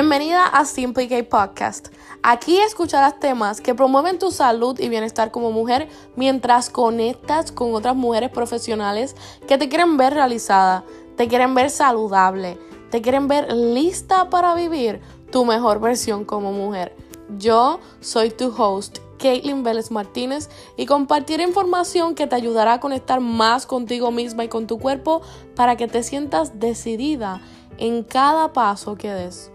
Bienvenida a Simply K Podcast. Aquí escucharás temas que promueven tu salud y bienestar como mujer mientras conectas con otras mujeres profesionales que te quieren ver realizada, te quieren ver saludable, te quieren ver lista para vivir tu mejor versión como mujer. Yo soy tu host, Caitlin Vélez Martínez, y compartiré información que te ayudará a conectar más contigo misma y con tu cuerpo para que te sientas decidida en cada paso que des.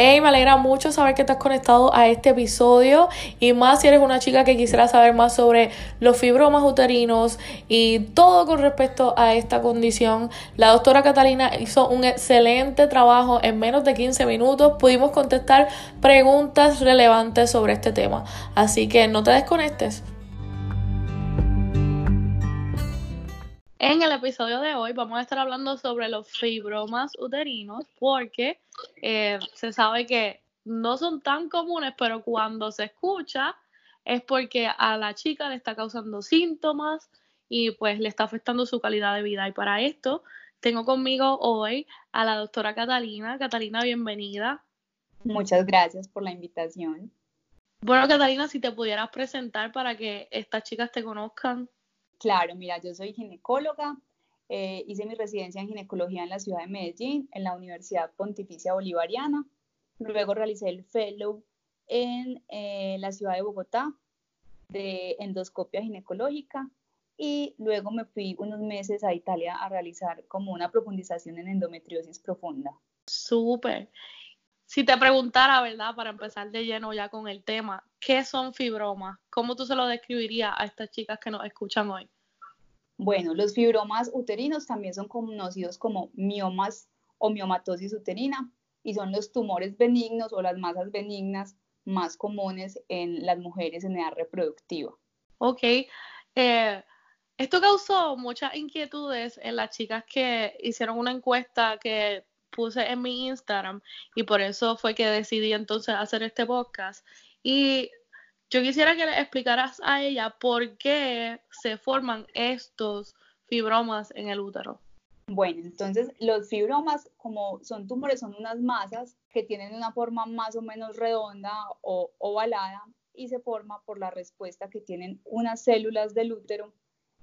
Hey, me alegra mucho saber que estás conectado a este episodio y más si eres una chica que quisiera saber más sobre los fibromas uterinos y todo con respecto a esta condición. La doctora Catalina hizo un excelente trabajo en menos de 15 minutos. Pudimos contestar preguntas relevantes sobre este tema. Así que no te desconectes. En el episodio de hoy vamos a estar hablando sobre los fibromas uterinos porque eh, se sabe que no son tan comunes, pero cuando se escucha es porque a la chica le está causando síntomas y pues le está afectando su calidad de vida. Y para esto tengo conmigo hoy a la doctora Catalina. Catalina, bienvenida. Muchas gracias por la invitación. Bueno, Catalina, si te pudieras presentar para que estas chicas te conozcan. Claro, mira, yo soy ginecóloga, eh, hice mi residencia en ginecología en la ciudad de Medellín, en la Universidad Pontificia Bolivariana. Luego realicé el fellow en eh, la ciudad de Bogotá de endoscopia ginecológica y luego me fui unos meses a Italia a realizar como una profundización en endometriosis profunda. Súper. Si te preguntara, ¿verdad? Para empezar de lleno ya con el tema, ¿qué son fibromas? ¿Cómo tú se lo describirías a estas chicas que nos escuchan hoy? Bueno, los fibromas uterinos también son conocidos como miomas o miomatosis uterina y son los tumores benignos o las masas benignas más comunes en las mujeres en edad reproductiva. Ok. Eh, esto causó muchas inquietudes en las chicas que hicieron una encuesta que puse en mi Instagram y por eso fue que decidí entonces hacer este podcast. Y yo quisiera que le explicaras a ella por qué se forman estos fibromas en el útero. Bueno, entonces los fibromas, como son tumores, son unas masas que tienen una forma más o menos redonda o ovalada y se forma por la respuesta que tienen unas células del útero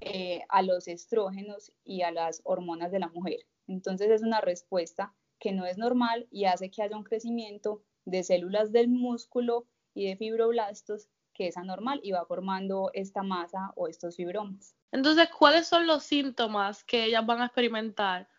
eh, a los estrógenos y a las hormonas de la mujer. Entonces es una respuesta que no es normal y hace que haya un crecimiento de células del músculo y de fibroblastos que es anormal y va formando esta masa o estos fibromas. Entonces, ¿cuáles son los síntomas que ellas van a experimentar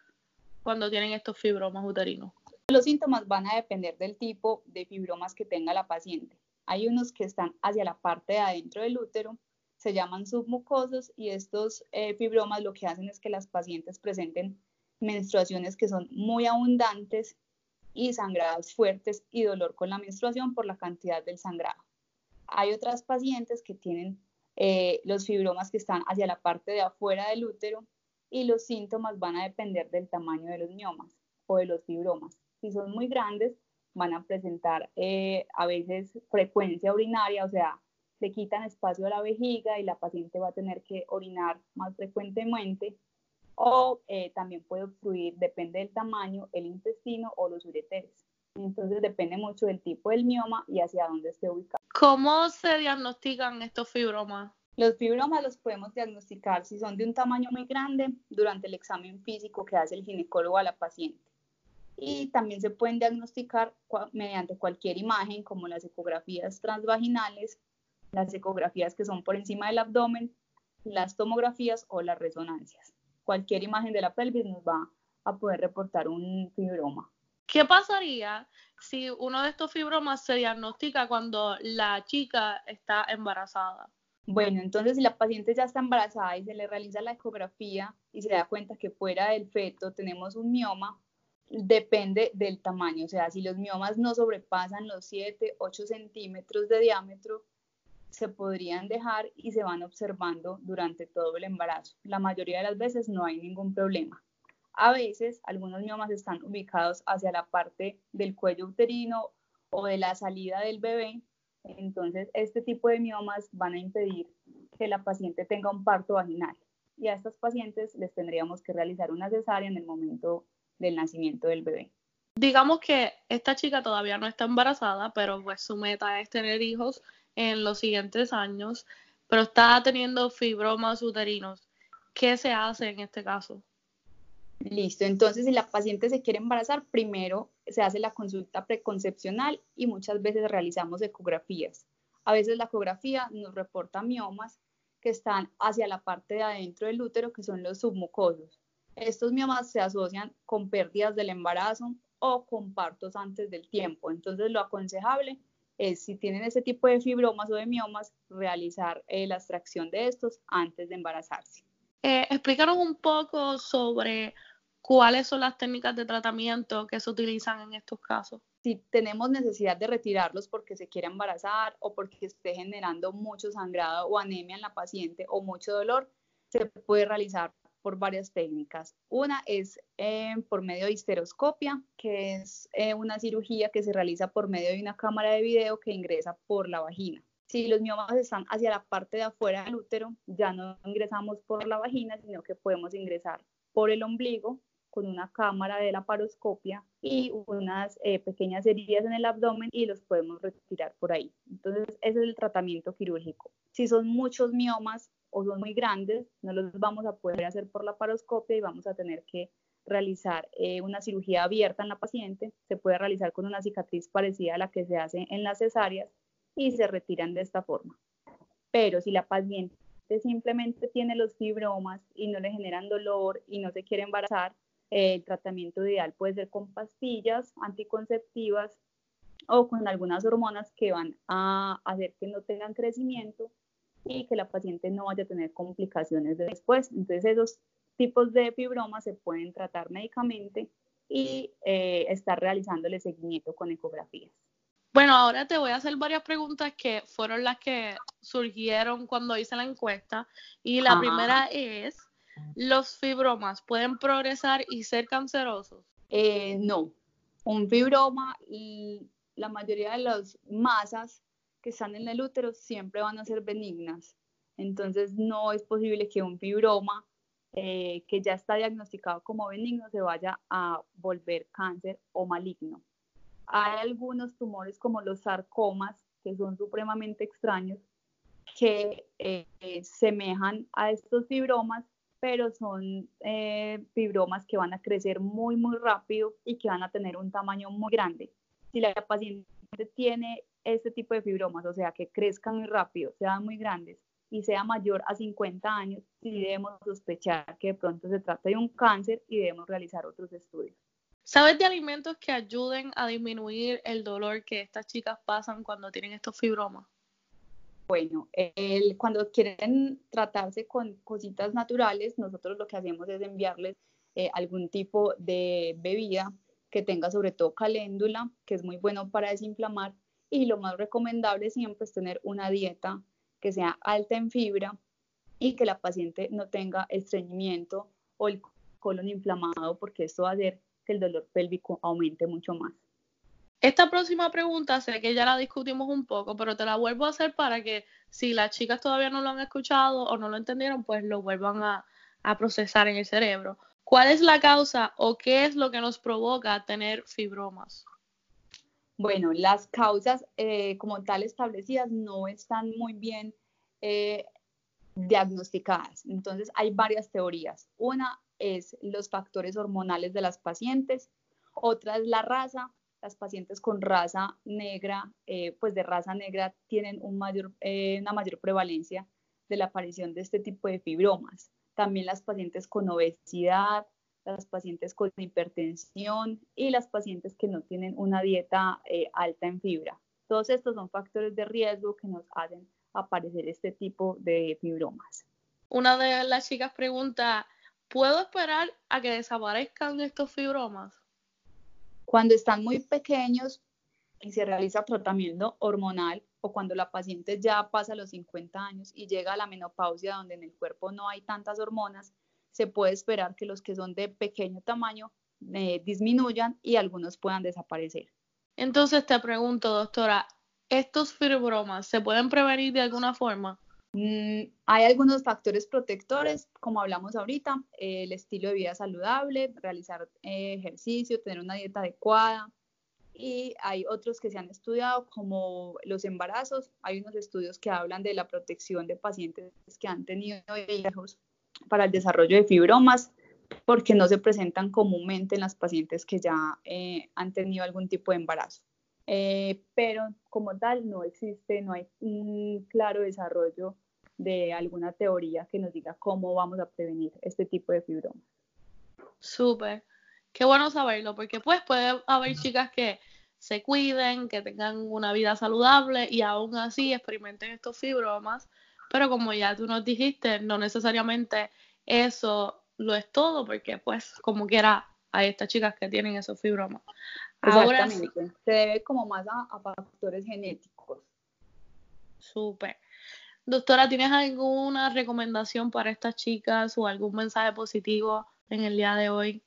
cuando tienen estos fibromas uterinos? Los síntomas van a depender del tipo de fibromas que tenga la paciente. Hay unos que están hacia la parte de adentro del útero, se llaman submucosos y estos eh, fibromas lo que hacen es que las pacientes presenten menstruaciones que son muy abundantes y sangrados fuertes y dolor con la menstruación por la cantidad del sangrado. Hay otras pacientes que tienen eh, los fibromas que están hacia la parte de afuera del útero y los síntomas van a depender del tamaño de los miomas o de los fibromas. Si son muy grandes, van a presentar eh, a veces frecuencia urinaria, o sea, se quitan espacio a la vejiga y la paciente va a tener que orinar más frecuentemente o eh, también puede obstruir, depende del tamaño, el intestino o los ureteres. Entonces depende mucho del tipo del mioma y hacia dónde esté ubicado. ¿Cómo se diagnostican estos fibromas? Los fibromas los podemos diagnosticar si son de un tamaño muy grande durante el examen físico que hace el ginecólogo a la paciente. Y también se pueden diagnosticar mediante cualquier imagen como las ecografías transvaginales, las ecografías que son por encima del abdomen, las tomografías o las resonancias. Cualquier imagen de la pelvis nos va a poder reportar un fibroma. ¿Qué pasaría si uno de estos fibromas se diagnostica cuando la chica está embarazada? Bueno, entonces si la paciente ya está embarazada y se le realiza la ecografía y se da cuenta que fuera del feto tenemos un mioma, depende del tamaño. O sea, si los miomas no sobrepasan los 7, 8 centímetros de diámetro, se podrían dejar y se van observando durante todo el embarazo. La mayoría de las veces no hay ningún problema. A veces algunos miomas están ubicados hacia la parte del cuello uterino o de la salida del bebé. Entonces, este tipo de miomas van a impedir que la paciente tenga un parto vaginal. y a estas pacientes les tendríamos que realizar una cesárea en el momento del nacimiento del bebé. Digamos que esta chica todavía no está embarazada, pero pues su meta es tener hijos en los siguientes años, pero está teniendo fibromas uterinos. ¿Qué se hace en este caso? Listo, entonces si la paciente se quiere embarazar, primero se hace la consulta preconcepcional y muchas veces realizamos ecografías. A veces la ecografía nos reporta miomas que están hacia la parte de adentro del útero, que son los submucosos. Estos miomas se asocian con pérdidas del embarazo o con partos antes del tiempo. Entonces lo aconsejable es, si tienen ese tipo de fibromas o de miomas, realizar eh, la extracción de estos antes de embarazarse. Eh, explícanos un poco sobre cuáles son las técnicas de tratamiento que se utilizan en estos casos. Si tenemos necesidad de retirarlos porque se quiere embarazar o porque esté generando mucho sangrado o anemia en la paciente o mucho dolor, se puede realizar por varias técnicas. Una es eh, por medio de histeroscopia, que es eh, una cirugía que se realiza por medio de una cámara de video que ingresa por la vagina. Si los miomas están hacia la parte de afuera del útero, ya no ingresamos por la vagina, sino que podemos ingresar por el ombligo con una cámara de la paroscopia y unas eh, pequeñas heridas en el abdomen y los podemos retirar por ahí. Entonces, ese es el tratamiento quirúrgico. Si son muchos miomas o son muy grandes, no los vamos a poder hacer por la paroscopia y vamos a tener que realizar eh, una cirugía abierta en la paciente. Se puede realizar con una cicatriz parecida a la que se hace en las cesáreas y se retiran de esta forma. Pero si la paciente simplemente tiene los fibromas y no le generan dolor y no se quiere embarazar, el tratamiento ideal puede ser con pastillas anticonceptivas o con algunas hormonas que van a hacer que no tengan crecimiento y que la paciente no vaya a tener complicaciones después. Entonces esos tipos de fibromas se pueden tratar médicamente y eh, estar realizándole seguimiento con ecografías. Bueno, ahora te voy a hacer varias preguntas que fueron las que surgieron cuando hice la encuesta. Y la primera es, ¿los fibromas pueden progresar y ser cancerosos? Eh, no. Un fibroma y la mayoría de las masas que están en el útero siempre van a ser benignas. Entonces no es posible que un fibroma eh, que ya está diagnosticado como benigno se vaya a volver cáncer o maligno. Hay algunos tumores como los sarcomas, que son supremamente extraños, que eh, semejan a estos fibromas, pero son eh, fibromas que van a crecer muy, muy rápido y que van a tener un tamaño muy grande. Si la paciente tiene este tipo de fibromas, o sea, que crezcan muy rápido, sean muy grandes y sea mayor a 50 años, sí debemos sospechar que de pronto se trata de un cáncer y debemos realizar otros estudios. ¿Sabes de alimentos que ayuden a disminuir el dolor que estas chicas pasan cuando tienen estos fibromas? Bueno, el, cuando quieren tratarse con cositas naturales, nosotros lo que hacemos es enviarles eh, algún tipo de bebida que tenga sobre todo caléndula, que es muy bueno para desinflamar, y lo más recomendable siempre es tener una dieta que sea alta en fibra y que la paciente no tenga estreñimiento o el colon inflamado, porque esto va a hacer que el dolor pélvico aumente mucho más. Esta próxima pregunta sé que ya la discutimos un poco, pero te la vuelvo a hacer para que si las chicas todavía no lo han escuchado o no lo entendieron, pues lo vuelvan a, procesar en el cerebro. ¿Cuál es la causa o qué es lo que nos provoca tener fibromas? Bueno, las causas eh, como tal establecidas no están muy bien eh, diagnosticadas. Entonces hay varias teorías. Una es los factores hormonales de las pacientes, otra es la raza. Las pacientes con raza negra, eh, pues de raza negra, tienen una mayor prevalencia de la aparición de este tipo de fibromas. También las pacientes con obesidad, las pacientes con hipertensión y las pacientes que no tienen una dieta eh, alta en fibra. Todos estos son factores de riesgo que nos hacen aparecer este tipo de fibromas. Una de las chicas pregunta, ¿puedo esperar a que desaparezcan estos fibromas? Cuando están muy pequeños y se realiza tratamiento hormonal o cuando la paciente ya pasa los 50 años y llega a la menopausia donde en el cuerpo no hay tantas hormonas, se puede esperar que los que son de pequeño tamaño eh, disminuyan y algunos puedan desaparecer. Entonces te pregunto, doctora, ¿estos fibromas se pueden prevenir de alguna forma? Mm, hay algunos factores protectores, como hablamos ahorita, el estilo de vida saludable, realizar eh, ejercicio, tener una dieta adecuada. Y hay otros que se han estudiado, como los embarazos. Hay unos estudios que hablan de la protección de pacientes que han tenido hijos para el desarrollo de fibromas, porque no se presentan comúnmente en las pacientes que ya eh, han tenido algún tipo de embarazo. Eh, pero como tal no existe, no hay un claro desarrollo de alguna teoría que nos diga cómo vamos a prevenir este tipo de fibromas. Súper, qué bueno saberlo, porque pues puede haber chicas que se cuiden, que tengan una vida saludable y aún así experimenten estos fibromas, pero como ya tú nos dijiste, no necesariamente eso lo es todo, porque pues como quiera hay estas chicas que tienen esos fibromas. Exactamente, se debe como más a, factores genéticos. Súper. Doctora, ¿tienes alguna recomendación para estas chicas o algún mensaje positivo en el día de hoy?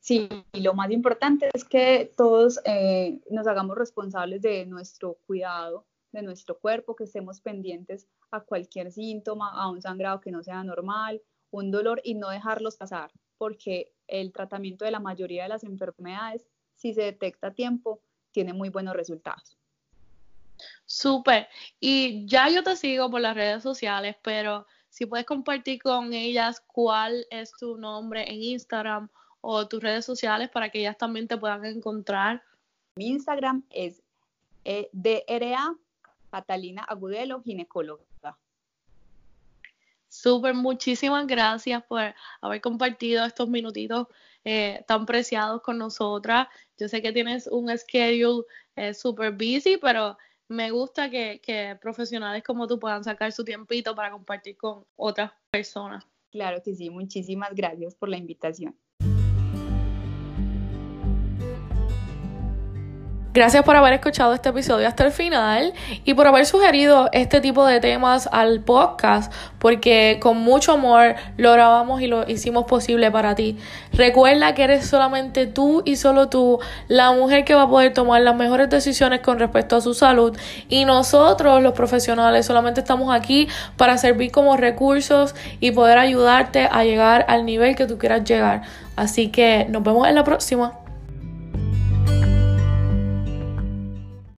Sí, lo más importante es que todos eh, nos hagamos responsables de nuestro cuidado, de nuestro cuerpo, que estemos pendientes a cualquier síntoma, a un sangrado que no sea normal, un dolor y no dejarlos pasar, porque el tratamiento de la mayoría de las enfermedades, si se detecta a tiempo, tiene muy buenos resultados. Súper. Y ya yo te sigo por las redes sociales, pero si puedes compartir con ellas cuál es tu nombre en Instagram o tus redes sociales para que ellas también te puedan encontrar. Mi Instagram es eh, DRA Catalina Agudelo, ginecóloga. Súper, muchísimas gracias por haber compartido estos minutitos eh, tan preciados con nosotras. Yo sé que tienes un schedule eh, súper busy, pero me gusta que, que profesionales como tú puedan sacar su tiempito para compartir con otras personas. Claro que sí, muchísimas gracias por la invitación. Gracias por haber escuchado este episodio hasta el final y por haber sugerido este tipo de temas al podcast, porque con mucho amor lo grabamos y lo hicimos posible para ti. Recuerda que eres solamente tú y solo tú la mujer que va a poder tomar las mejores decisiones con respecto a su salud y nosotros los profesionales solamente estamos aquí para servir como recursos y poder ayudarte a llegar al nivel que tú quieras llegar. Así que nos vemos en la próxima.